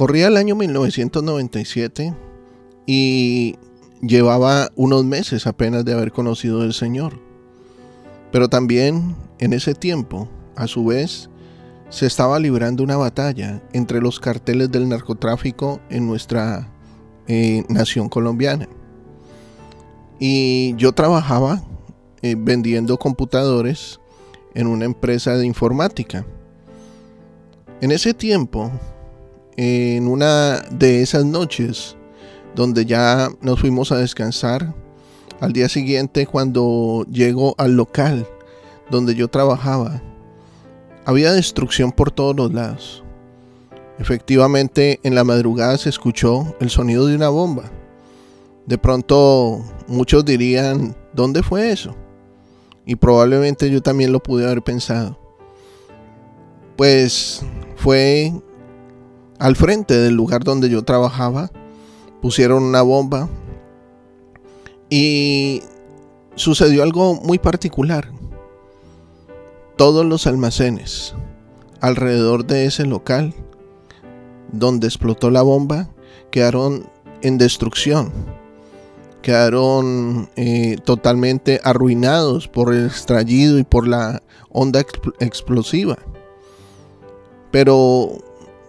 Corría el año 1997 y llevaba unos meses apenas de haber conocido al Señor. Pero también en ese tiempo, a su vez, se estaba librando una batalla entre los carteles del narcotráfico en nuestra eh, nación colombiana. Y yo trabajaba eh, vendiendo computadores en una empresa de informática. En ese tiempo, en una de esas noches donde ya nos fuimos a descansar, al día siguiente cuando llego al local donde yo trabajaba, había destrucción por todos los lados. Efectivamente, en la madrugada se escuchó el sonido de una bomba. De pronto muchos dirían, ¿dónde fue eso? Y probablemente yo también lo pude haber pensado. Pues fue al frente del lugar donde yo trabajaba. Pusieron una bomba. Y sucedió algo muy particular. Todos los almacenes alrededor de ese local donde explotó la bomba quedaron en destrucción quedaron eh, totalmente arruinados por el estallido y por la onda explosiva. Pero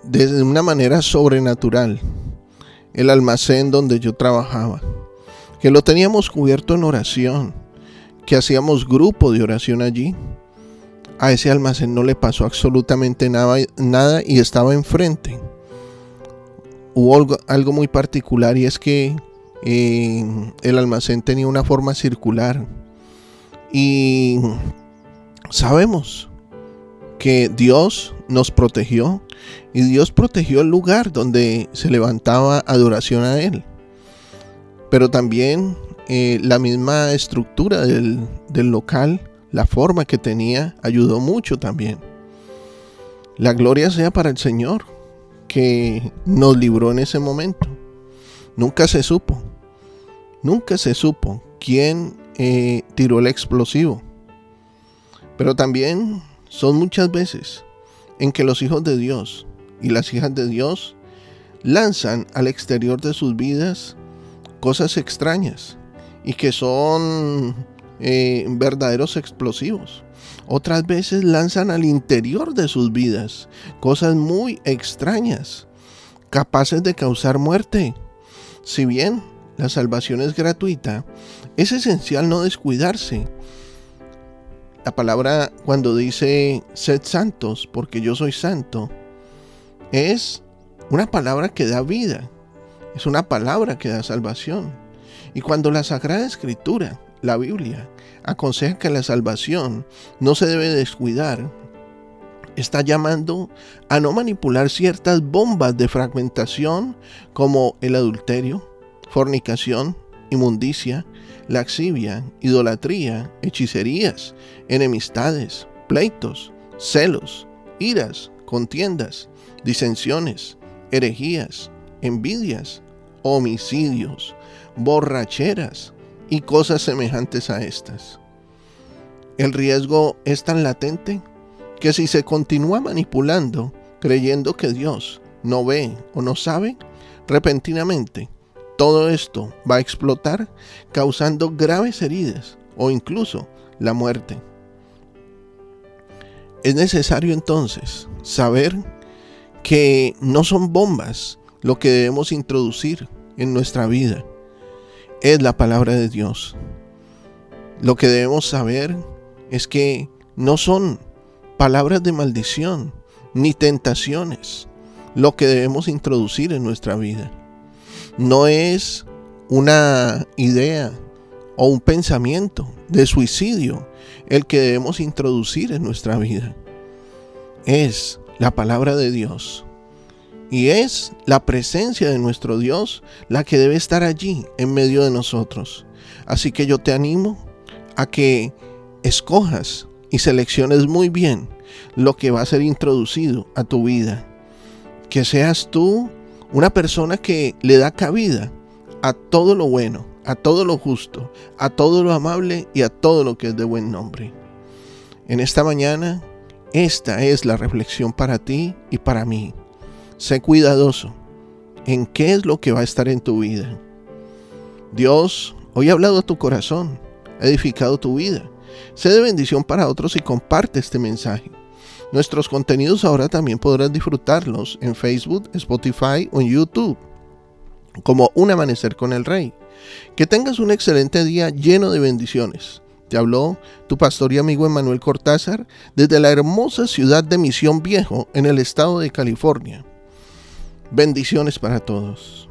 de una manera sobrenatural, el almacén donde yo trabajaba, que lo teníamos cubierto en oración, que hacíamos grupo de oración allí, a ese almacén no le pasó absolutamente nada, nada y estaba enfrente. Hubo algo, algo muy particular y es que el almacén tenía una forma circular. Y sabemos que Dios nos protegió y Dios protegió el lugar donde se levantaba adoración a Él. Pero también eh, la misma estructura del, del local, la forma que tenía, ayudó mucho también. La gloria sea para el Señor que nos libró en ese momento. Nunca se supo. Nunca se supo quién eh, tiró el explosivo. Pero también son muchas veces en que los hijos de Dios y las hijas de Dios lanzan al exterior de sus vidas cosas extrañas y que son eh, verdaderos explosivos. Otras veces lanzan al interior de sus vidas cosas muy extrañas, capaces de causar muerte. Si bien la salvación es gratuita, es esencial no descuidarse. La palabra cuando dice sed santos porque yo soy santo, es una palabra que da vida, es una palabra que da salvación. Y cuando la Sagrada Escritura, la Biblia, aconseja que la salvación no se debe descuidar, está llamando a no manipular ciertas bombas de fragmentación como el adulterio, fornicación, inmundicia, laxivia, idolatría, hechicerías, enemistades, pleitos, celos, iras, contiendas, disensiones, herejías, envidias, homicidios, borracheras y cosas semejantes a estas. El riesgo es tan latente que si se continúa manipulando creyendo que Dios no ve o no sabe, repentinamente todo esto va a explotar causando graves heridas o incluso la muerte. Es necesario entonces saber que no son bombas lo que debemos introducir en nuestra vida. Es la palabra de Dios. Lo que debemos saber es que no son palabras de maldición ni tentaciones lo que debemos introducir en nuestra vida no es una idea o un pensamiento de suicidio el que debemos introducir en nuestra vida. Es la palabra de Dios. Y es la presencia de nuestro Dios la que debe estar allí en medio de nosotros. Así que yo te animo a que escojas y selecciones muy bien lo que va a ser introducido a tu vida. Que seas tú una persona que le da cabida a todo lo bueno, a todo lo justo, a todo lo amable y a todo lo que es de buen nombre. En esta mañana Esta es la reflexión para ti y para mí. Sé cuidadoso en qué es lo que va a estar en tu vida. Dios hoy ha hablado a tu corazón, ha edificado tu vida. Sé de bendición para otros y comparte este mensaje. Nuestros contenidos ahora también podrás disfrutarlos en Facebook, Spotify o en YouTube, como Un Amanecer con el Rey. Que tengas un excelente día lleno de bendiciones. Te habló tu pastor y amigo Emanuel Cortázar desde la hermosa ciudad de Misión Viejo en el estado de California. Bendiciones para todos.